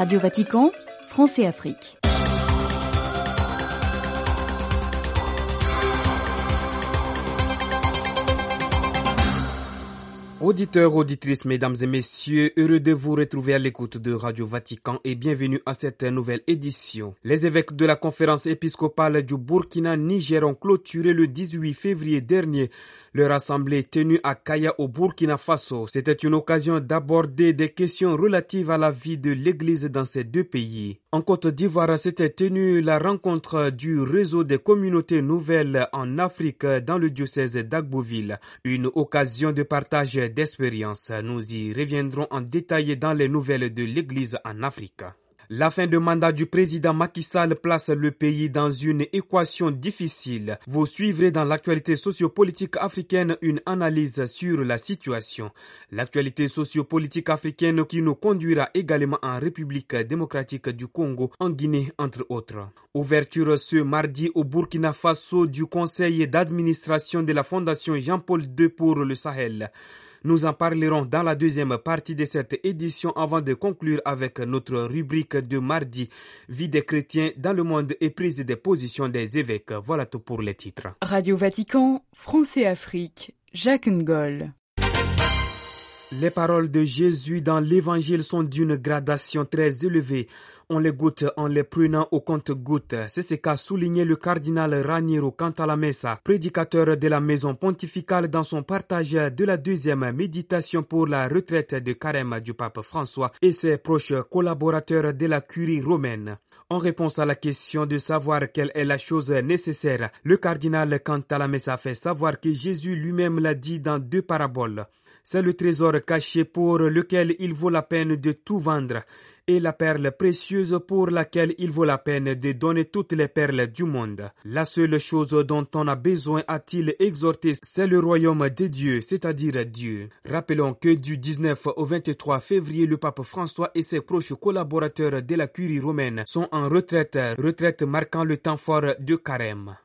Radio Vatican, France et Afrique. Auditeurs, auditrices, mesdames et messieurs, heureux de vous retrouver à l'écoute de Radio Vatican et bienvenue à cette nouvelle édition. Les évêques de la conférence épiscopale du Burkina Niger ont clôturé le 18 février dernier leur assemblée tenue à Kaya au Burkina Faso. C'était une occasion d'aborder des questions relatives à la vie de l'Église dans ces deux pays. En Côte d'Ivoire, s'était tenue la rencontre du réseau des communautés nouvelles en Afrique dans le diocèse d'Agboville. Une occasion de partage d'expériences. Nous y reviendrons en détail dans les nouvelles de l'Église en Afrique. La fin de mandat du président Macky Sall place le pays dans une équation difficile. Vous suivrez dans l'actualité sociopolitique africaine une analyse sur la situation. L'actualité sociopolitique africaine qui nous conduira également en République démocratique du Congo, en Guinée, entre autres. Ouverture ce mardi au Burkina Faso du conseil d'administration de la Fondation Jean-Paul II pour le Sahel. Nous en parlerons dans la deuxième partie de cette édition avant de conclure avec notre rubrique de mardi, Vie des chrétiens dans le monde et prise des positions des évêques. Voilà tout pour les titres. Radio Vatican, France et Afrique, Jacques Ngol. Les paroles de Jésus dans l'Évangile sont d'une gradation très élevée. On les goûte en les prenant au compte-goutte. C'est ce qu'a souligné le cardinal Raniero Cantalamessa, prédicateur de la maison pontificale dans son partage de la deuxième méditation pour la retraite de carême du pape François et ses proches collaborateurs de la curie romaine. En réponse à la question de savoir quelle est la chose nécessaire, le cardinal Cantalamessa fait savoir que Jésus lui-même l'a dit dans deux paraboles. C'est le trésor caché pour lequel il vaut la peine de tout vendre et la perle précieuse pour laquelle il vaut la peine de donner toutes les perles du monde. La seule chose dont on a besoin, a-t-il exhorté, c'est le royaume de Dieu, c'est-à-dire Dieu. Rappelons que du 19 au 23 février, le pape François et ses proches collaborateurs de la curie romaine sont en retraite, retraite marquant le temps fort de carême.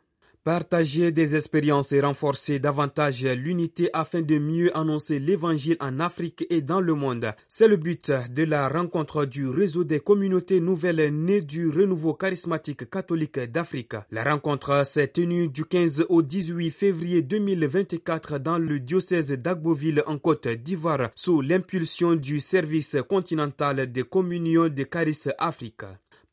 Partager des expériences et renforcer davantage l'unité afin de mieux annoncer l'évangile en Afrique et dans le monde. C'est le but de la rencontre du réseau des communautés nouvelles nées du renouveau charismatique catholique d'Afrique. La rencontre s'est tenue du 15 au 18 février 2024 dans le diocèse d'Agboville en Côte d'Ivoire sous l'impulsion du service continental de communion de Caris Afrique.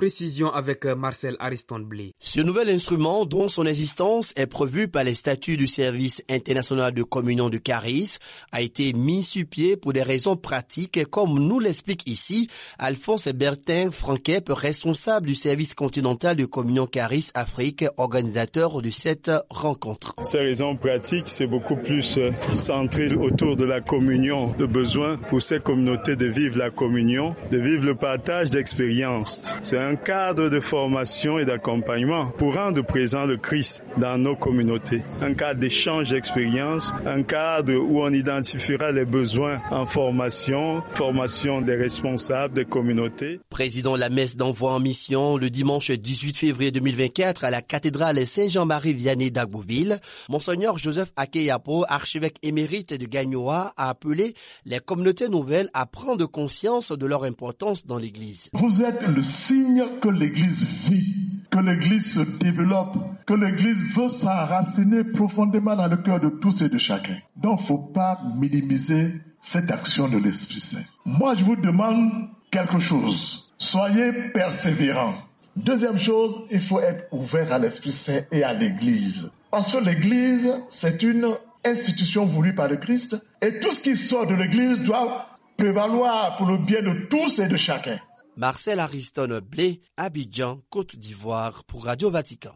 Précision avec Marcel Ariston Blé. Ce nouvel instrument, dont son existence est prévue par les statuts du service international de communion de Caris, a été mis sur pied pour des raisons pratiques, comme nous l'explique ici Alphonse Bertin Franquep, responsable du service continental de communion Caris Afrique, organisateur de cette rencontre. Ces raisons pratiques, c'est beaucoup plus centré autour de la communion, le besoin pour ces communautés de vivre la communion, de vivre le partage d'expériences. C'est un cadre de formation et d'accompagnement pour rendre présent le Christ dans nos communautés. Un cadre d'échange d'expériences, un cadre où on identifiera les besoins en formation, formation des responsables des communautés. Président la messe d'envoi en mission le dimanche 18 février 2024 à la cathédrale Saint-Jean-Marie Vianney d'Agboville, Monseigneur Joseph Akeyapo, archevêque émérite de Gagnoa, a appelé les communautés nouvelles à prendre conscience de leur importance dans l'Église. Vous êtes le signe que l'Église vit, que l'Église se développe, que l'Église veut s'enraciner profondément dans le cœur de tous et de chacun. Donc, faut pas minimiser cette action de l'Esprit Saint. Moi, je vous demande quelque chose. Soyez persévérants. Deuxième chose, il faut être ouvert à l'Esprit Saint et à l'Église. Parce que l'Église, c'est une institution voulue par le Christ et tout ce qui sort de l'Église doit prévaloir pour le bien de tous et de chacun. Marcel Ariston Blé, Abidjan, Côte d'Ivoire pour Radio Vatican.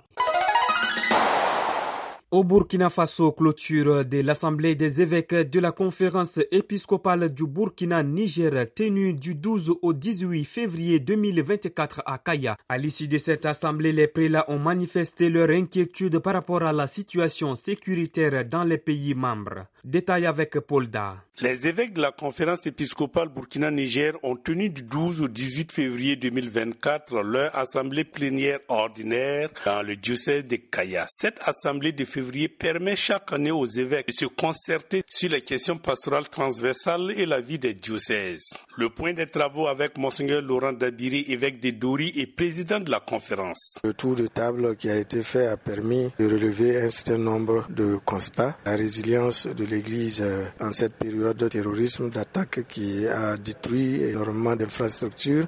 Au Burkina Faso, clôture de l'Assemblée des évêques de la conférence épiscopale du Burkina Niger tenue du 12 au 18 février 2024 à Kaya. À l'issue de cette assemblée, les prélats ont manifesté leur inquiétude par rapport à la situation sécuritaire dans les pays membres. Détail avec Paul Da. Les évêques de la conférence épiscopale Burkina-Niger ont tenu du 12 au 18 février 2024 leur assemblée plénière ordinaire dans le diocèse de Kaya. Cette assemblée de février permet chaque année aux évêques de se concerter sur les questions pastorales transversales et la vie des diocèses. Le point des travaux avec Monseigneur Laurent Dabiri, évêque de Douri et président de la conférence. Le tour de table qui a été fait a permis de relever un certain nombre de constats. La résilience de l'Église euh, en cette période de terrorisme, d'attaque qui a détruit énormément d'infrastructures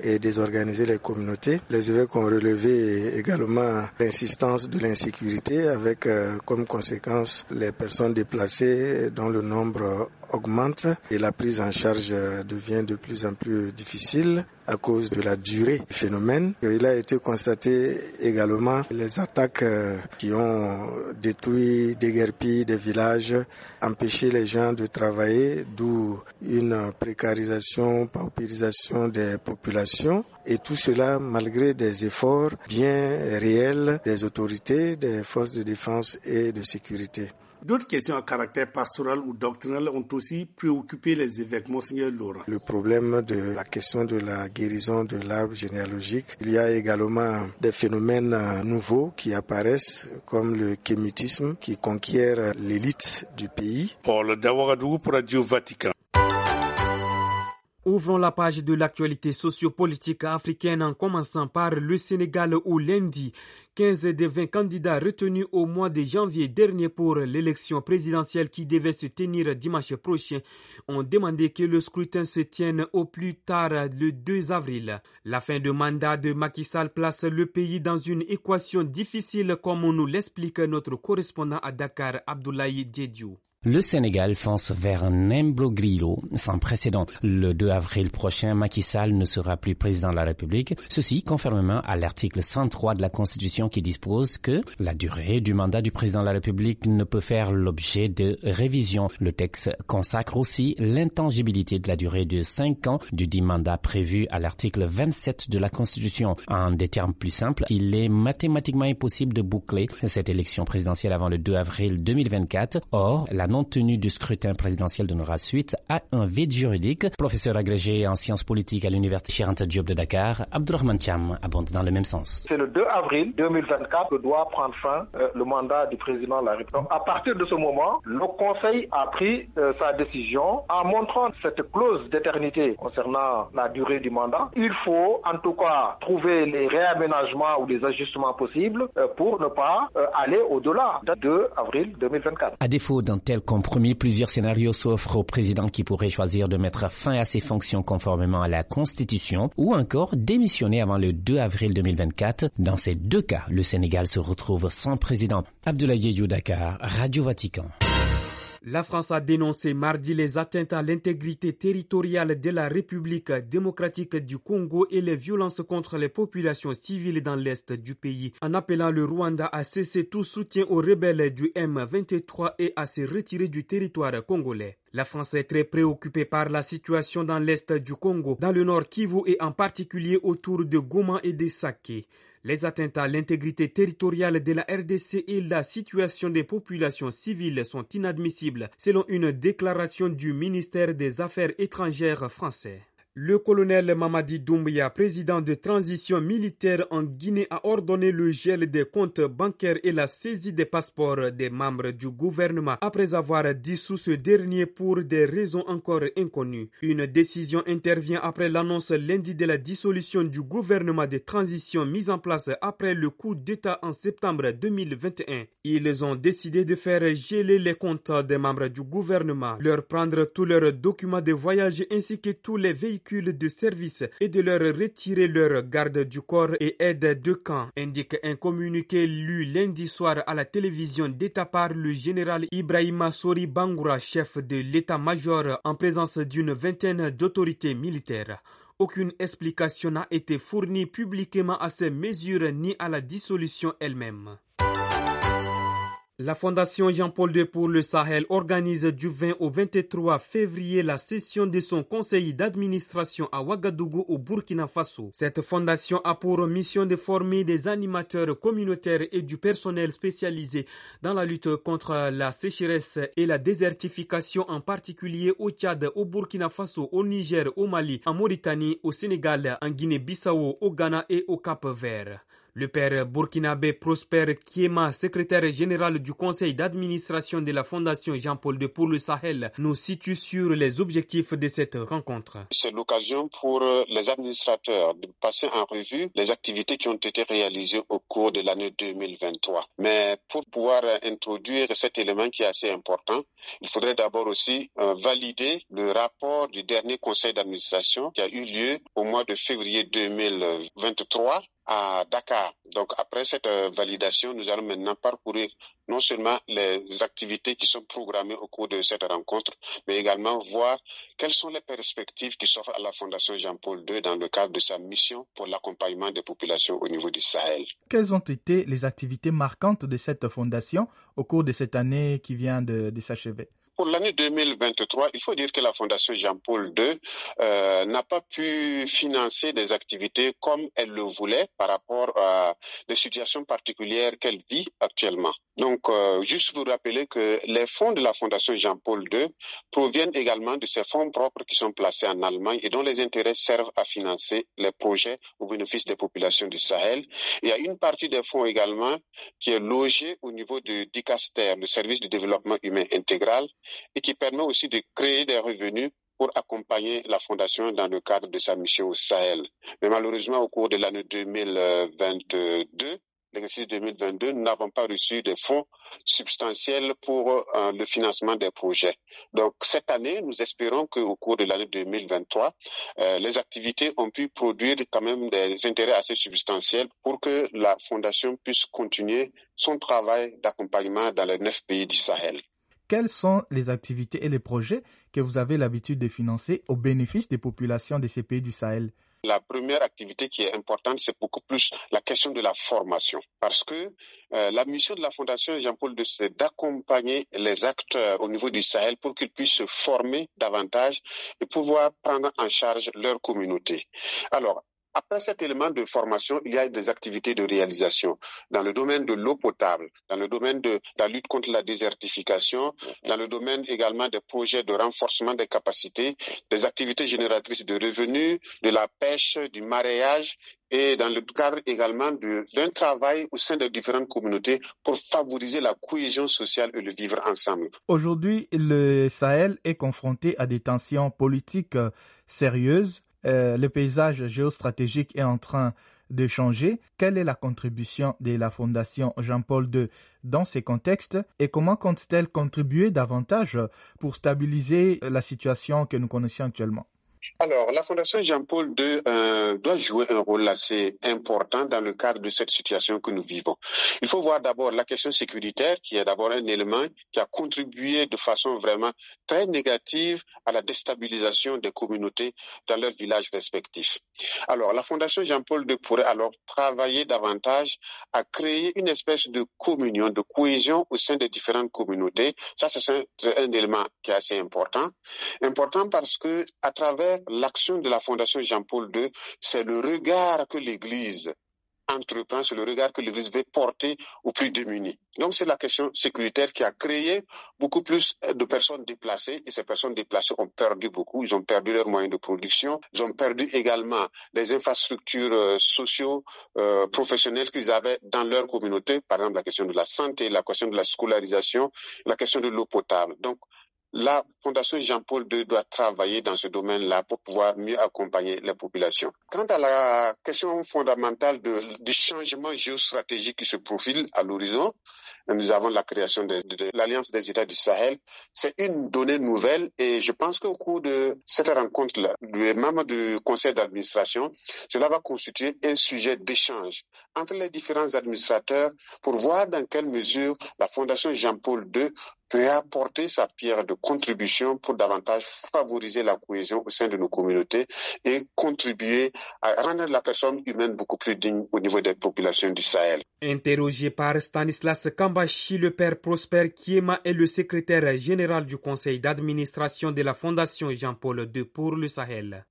et désorganiser les communautés. Les évêques ont relevé également l'insistance de l'insécurité avec comme conséquence les personnes déplacées dont le nombre augmente et la prise en charge devient de plus en plus difficile à cause de la durée du phénomène. Il a été constaté également les attaques euh, qui ont détruit, déguerpi des villages, empêché les gens de travailler, d'où une précarisation, paupérisation des populations. Et tout cela malgré des efforts bien réels des autorités, des forces de défense et de sécurité. D'autres questions à caractère pastoral ou doctrinal ont aussi préoccupé les évêques, Monseigneur Laurent. Le problème de la question de la guérison de l'arbre généalogique. Il y a également des phénomènes euh, nouveaux qui apparaissent, comme le kémitisme qui conquiert l'élite du pays. Paul Dawagadou pour Radio Vatican. Ouvrons la page de l'actualité sociopolitique africaine en commençant par le Sénégal où lundi, 15 des 20 candidats retenus au mois de janvier dernier pour l'élection présidentielle qui devait se tenir dimanche prochain ont demandé que le scrutin se tienne au plus tard le 2 avril. La fin de mandat de Macky Sall place le pays dans une équation difficile comme nous l'explique notre correspondant à Dakar, Abdoulaye Diediou. Le Sénégal fonce vers un imbroglio sans précédent. Le 2 avril prochain, Macky Sall ne sera plus président de la République. Ceci conformément à l'article 103 de la Constitution qui dispose que la durée du mandat du président de la République ne peut faire l'objet de révision. Le texte consacre aussi l'intangibilité de la durée de 5 ans du dit mandat prévu à l'article 27 de la Constitution. En des termes plus simples, il est mathématiquement impossible de boucler cette élection présidentielle avant le 2 avril 2024. Or, la non-tenue du scrutin présidentiel donnera suite à un vide juridique. Professeur agrégé en sciences politiques à l'université Chiranta Diop de Dakar, Abdurrahman Cham abonde dans le même sens. C'est le 2 avril 2024 que doit prendre fin euh, le mandat du président de la République. à partir de ce moment, le Conseil a pris euh, sa décision en montrant cette clause d'éternité concernant la durée du mandat. Il faut en tout cas trouver les réaménagements ou les ajustements possibles euh, pour ne pas aller au-delà du 2 avril 2024. À défaut d'un tel compromis, plusieurs scénarios s'offrent au président qui pourrait choisir de mettre fin à ses fonctions conformément à la Constitution ou encore démissionner avant le 2 avril 2024. Dans ces deux cas, le Sénégal se retrouve sans président. Abdoulaye Dakar, Radio Vatican. La France a dénoncé mardi les atteintes à l'intégrité territoriale de la République démocratique du Congo et les violences contre les populations civiles dans l'est du pays, en appelant le Rwanda à cesser tout soutien aux rebelles du M23 et à se retirer du territoire congolais. La France est très préoccupée par la situation dans l'est du Congo, dans le nord Kivu et en particulier autour de Goma et de Sake. Les atteintes à l'intégrité territoriale de la RDC et la situation des populations civiles sont inadmissibles, selon une déclaration du ministère des Affaires étrangères français. Le colonel Mamadi Doumbia, président de transition militaire en Guinée, a ordonné le gel des comptes bancaires et la saisie des passeports des membres du gouvernement après avoir dissous ce dernier pour des raisons encore inconnues. Une décision intervient après l'annonce lundi de la dissolution du gouvernement de transition mis en place après le coup d'État en septembre 2021. Ils ont décidé de faire geler les comptes des membres du gouvernement, leur prendre tous leurs documents de voyage ainsi que tous les de service et de leur retirer leur garde du corps et aide de camp, indique un communiqué lu lundi soir à la télévision d'État par le général Ibrahima Sori Bangoura, chef de l'état-major en présence d'une vingtaine d'autorités militaires. Aucune explication n'a été fournie publiquement à ces mesures ni à la dissolution elle-même. La Fondation Jean-Paul II pour le Sahel organise du 20 au 23 février la session de son conseil d'administration à Ouagadougou au Burkina Faso. Cette fondation a pour mission de former des animateurs communautaires et du personnel spécialisé dans la lutte contre la sécheresse et la désertification en particulier au Tchad, au Burkina Faso, au Niger, au Mali, en Mauritanie, au Sénégal, en Guinée-Bissau, au Ghana et au Cap-Vert. Le père burkinabé Prosper Kiema, secrétaire général du conseil d'administration de la Fondation Jean-Paul II pour le Sahel, nous situe sur les objectifs de cette rencontre. C'est l'occasion pour les administrateurs de passer en revue les activités qui ont été réalisées au cours de l'année 2023. Mais pour pouvoir introduire cet élément qui est assez important, il faudrait d'abord aussi euh, valider le rapport du dernier conseil d'administration qui a eu lieu au mois de février 2023 à Dakar. Donc après cette euh, validation, nous allons maintenant parcourir non seulement les activités qui sont programmées au cours de cette rencontre, mais également voir quelles sont les perspectives qui s'offrent à la Fondation Jean-Paul II dans le cadre de sa mission pour l'accompagnement des populations au niveau du Sahel. Quelles ont été les activités marquantes de cette fondation au cours de cette année qui vient de, de s'achever? Pour l'année 2023, il faut dire que la Fondation Jean-Paul II euh, n'a pas pu financer des activités comme elle le voulait par rapport à des situations particulières qu'elle vit actuellement. Donc, euh, juste vous rappeler que les fonds de la Fondation Jean-Paul II proviennent également de ces fonds propres qui sont placés en Allemagne et dont les intérêts servent à financer les projets au bénéfice des populations du Sahel. Il y a une partie des fonds également qui est logée au niveau du DICASTER, le service de développement humain intégral, et qui permet aussi de créer des revenus pour accompagner la Fondation dans le cadre de sa mission au Sahel. Mais malheureusement, au cours de l'année 2022, l'exercice 2022, nous n'avons pas reçu de fonds substantiels pour euh, le financement des projets. Donc cette année, nous espérons qu'au cours de l'année 2023, euh, les activités ont pu produire quand même des intérêts assez substantiels pour que la Fondation puisse continuer son travail d'accompagnement dans les neuf pays du Sahel quelles sont les activités et les projets que vous avez l'habitude de financer au bénéfice des populations de ces pays du Sahel? La première activité qui est importante, c'est beaucoup plus la question de la formation. Parce que euh, la mission de la Fondation Jean-Paul II, c'est d'accompagner les acteurs au niveau du Sahel pour qu'ils puissent se former davantage et pouvoir prendre en charge leur communauté. Alors, après cet élément de formation, il y a des activités de réalisation dans le domaine de l'eau potable, dans le domaine de la lutte contre la désertification, dans le domaine également des projets de renforcement des capacités, des activités génératrices de revenus, de la pêche, du maraîchage et dans le cadre également d'un travail au sein des différentes communautés pour favoriser la cohésion sociale et le vivre ensemble. Aujourd'hui, le Sahel est confronté à des tensions politiques euh, sérieuses euh, le paysage géostratégique est en train de changer. Quelle est la contribution de la Fondation Jean-Paul II dans ces contextes et comment compte-t-elle contribuer davantage pour stabiliser la situation que nous connaissons actuellement? Alors, la Fondation Jean-Paul II euh, doit jouer un rôle assez important dans le cadre de cette situation que nous vivons. Il faut voir d'abord la question sécuritaire, qui est d'abord un élément qui a contribué de façon vraiment très négative à la déstabilisation des communautés dans leurs villages respectifs. Alors, la Fondation Jean-Paul II pourrait alors travailler davantage à créer une espèce de communion, de cohésion au sein des différentes communautés. Ça, c'est un, un élément qui est assez important. Important parce que à travers l'action de la Fondation Jean-Paul II, c'est le regard que l'Église entreprend, c'est le regard que l'Église veut porter aux plus démunis. Donc c'est la question sécuritaire qui a créé beaucoup plus de personnes déplacées et ces personnes déplacées ont perdu beaucoup, ils ont perdu leurs moyens de production, ils ont perdu également les infrastructures euh, sociaux, euh, professionnelles qu'ils avaient dans leur communauté, par exemple la question de la santé, la question de la scolarisation, la question de l'eau potable. Donc la Fondation Jean-Paul II doit travailler dans ce domaine-là pour pouvoir mieux accompagner les populations. Quant à la question fondamentale du changement géostratégique qui se profile à l'horizon, nous avons la création de, de l'Alliance des États du Sahel. C'est une donnée nouvelle et je pense qu'au cours de cette rencontre-là, les membres du conseil d'administration, cela va constituer un sujet d'échange entre les différents administrateurs pour voir dans quelle mesure la Fondation Jean-Paul II peut apporter sa pierre de contribution pour davantage favoriser la cohésion au sein de nos communautés et contribuer à rendre la personne humaine beaucoup plus digne au niveau des populations du Sahel. Interrogé par Stanislas Kambashi, le père Prosper Kiema est le secrétaire général du conseil d'administration de la Fondation Jean-Paul II pour le Sahel.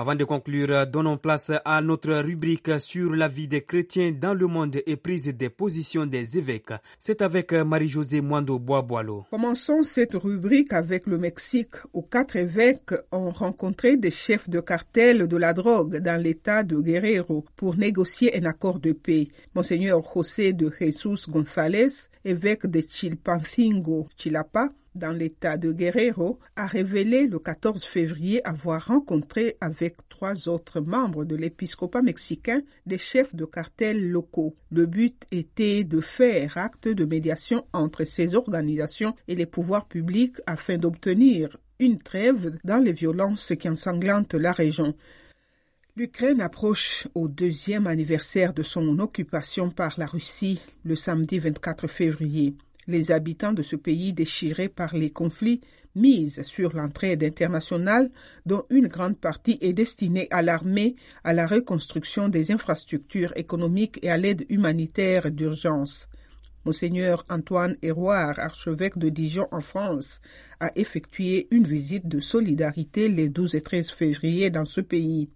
Avant de conclure, donnons place à notre rubrique sur la vie des chrétiens dans le monde et prise des positions des évêques. C'est avec Marie-Josée Mwando Boisboilo. Commençons cette rubrique avec le Mexique où quatre évêques ont rencontré des chefs de cartel de la drogue dans l'état de Guerrero pour négocier un accord de paix. Monseigneur José de Jesus González, évêque de Chilpancingo, Chilapa, dans l'état de Guerrero, a révélé le 14 février avoir rencontré avec trois autres membres de l'épiscopat mexicain des chefs de cartels locaux. Le but était de faire acte de médiation entre ces organisations et les pouvoirs publics afin d'obtenir une trêve dans les violences qui ensanglantent la région. L'Ukraine approche au deuxième anniversaire de son occupation par la Russie le samedi 24 février les habitants de ce pays déchirés par les conflits misent sur l'entraide internationale dont une grande partie est destinée à l'armée, à la reconstruction des infrastructures économiques et à l'aide humanitaire d'urgence. Monseigneur Antoine Héroard, archevêque de Dijon en France, a effectué une visite de solidarité les 12 et 13 février dans ce pays.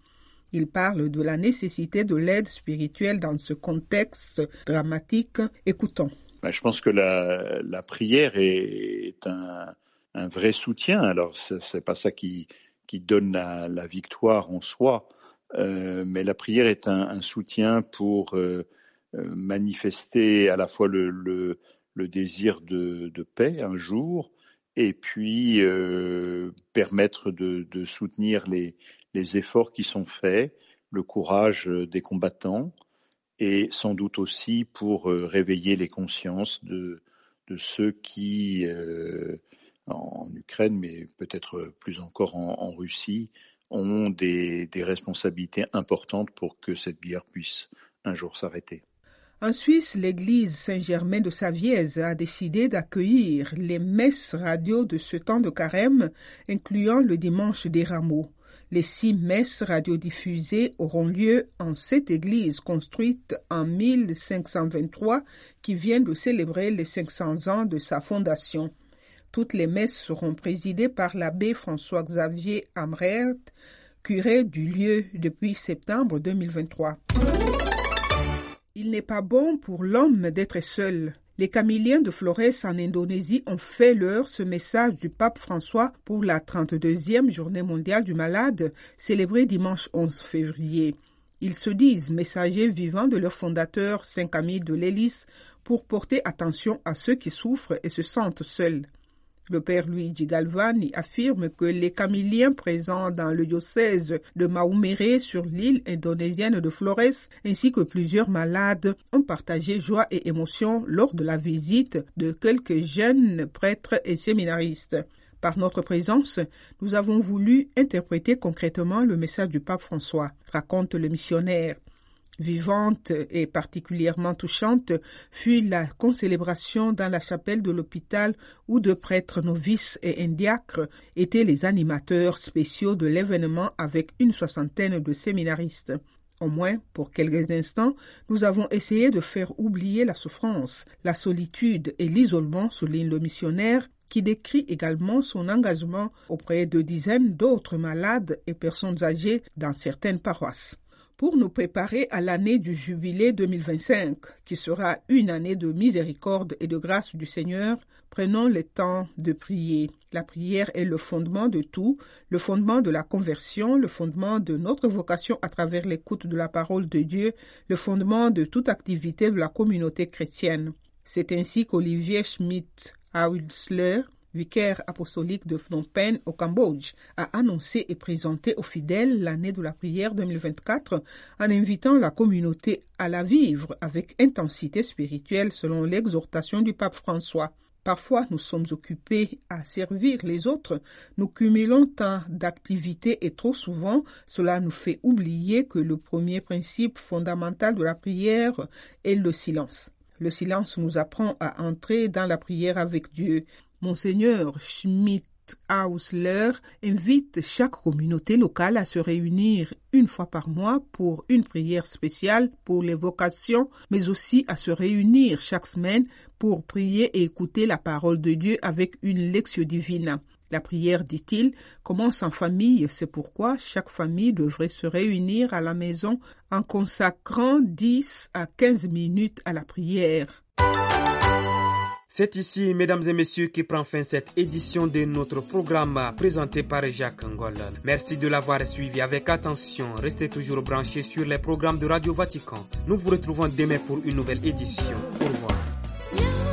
Il parle de la nécessité de l'aide spirituelle dans ce contexte dramatique. Écoutons. Bah, je pense que la, la prière est, un, un, vrai soutien. Alors, c'est pas ça qui, qui donne la, la, victoire en soi, euh, mais la prière est un, un soutien pour euh, euh, manifester à la fois le, le, le désir de, de, paix un jour, et puis euh, permettre de, de, soutenir les, les efforts qui sont faits, le courage des combattants, et sans doute aussi pour euh, réveiller les consciences de, ceux qui, euh, en Ukraine, mais peut-être plus encore en, en Russie, ont des, des, responsabilités importantes pour que cette guerre puisse un jour s'arrêter. En Suisse, l'église Saint-Germain de Savièse a décidé d'accueillir les messes radio de ce temps de carême, incluant le dimanche des rameaux. Les six messes radiodiffusées auront lieu en cette église construite en 1523 qui vient de célébrer les 500 ans de sa fondation. Toutes les messes seront présidées par l'abbé François-Xavier Amrert, curé du lieu depuis septembre 2023. Il n'est pas bon pour l'homme d'être seul. Les Camiliens de Flores en Indonésie ont fait leur ce message du pape François pour la 32e journée mondiale du malade, célébrée dimanche 11 février. Ils se disent messagers vivants de leur fondateur Saint Camille de l'Hélice pour porter attention à ceux qui souffrent et se sentent seuls. Le père Luigi Galvani affirme que les Camiliens présents dans le diocèse de Maumere sur l'île indonésienne de Flores ainsi que plusieurs malades ont partagé joie et émotion lors de la visite de quelques jeunes prêtres et séminaristes. Par notre présence, nous avons voulu interpréter concrètement le message du pape François, raconte le missionnaire vivante et particulièrement touchante fut la concélébration dans la chapelle de l'hôpital où de prêtres novices et indiacres étaient les animateurs spéciaux de l'événement avec une soixantaine de séminaristes. Au moins, pour quelques instants, nous avons essayé de faire oublier la souffrance, la solitude et l'isolement, souligne le missionnaire, qui décrit également son engagement auprès de dizaines d'autres malades et personnes âgées dans certaines paroisses pour nous préparer à l'année du jubilé 2025, qui sera une année de miséricorde et de grâce du Seigneur, prenons le temps de prier. La prière est le fondement de tout, le fondement de la conversion, le fondement de notre vocation à travers l'écoute de la parole de Dieu, le fondement de toute activité de la communauté chrétienne. C'est ainsi qu'Olivier Schmidt Hausler vicaire apostolique de Phnom Penh au Cambodge, a annoncé et présenté aux fidèles l'année de la prière 2024 en invitant la communauté à la vivre avec intensité spirituelle selon l'exhortation du pape François. Parfois, nous sommes occupés à servir les autres, nous cumulons tant d'activités et trop souvent, cela nous fait oublier que le premier principe fondamental de la prière est le silence. Le silence nous apprend à entrer dans la prière avec Dieu. Monseigneur Schmidt Hausler invite chaque communauté locale à se réunir une fois par mois pour une prière spéciale pour les vocations, mais aussi à se réunir chaque semaine pour prier et écouter la parole de Dieu avec une lecture divine. La prière, dit-il, commence en famille. C'est pourquoi chaque famille devrait se réunir à la maison en consacrant 10 à 15 minutes à la prière. C'est ici, mesdames et messieurs, qui prend fin cette édition de notre programme présenté par Jacques Ngol. Merci de l'avoir suivi avec attention. Restez toujours branchés sur les programmes de Radio Vatican. Nous vous retrouvons demain pour une nouvelle édition. Au revoir.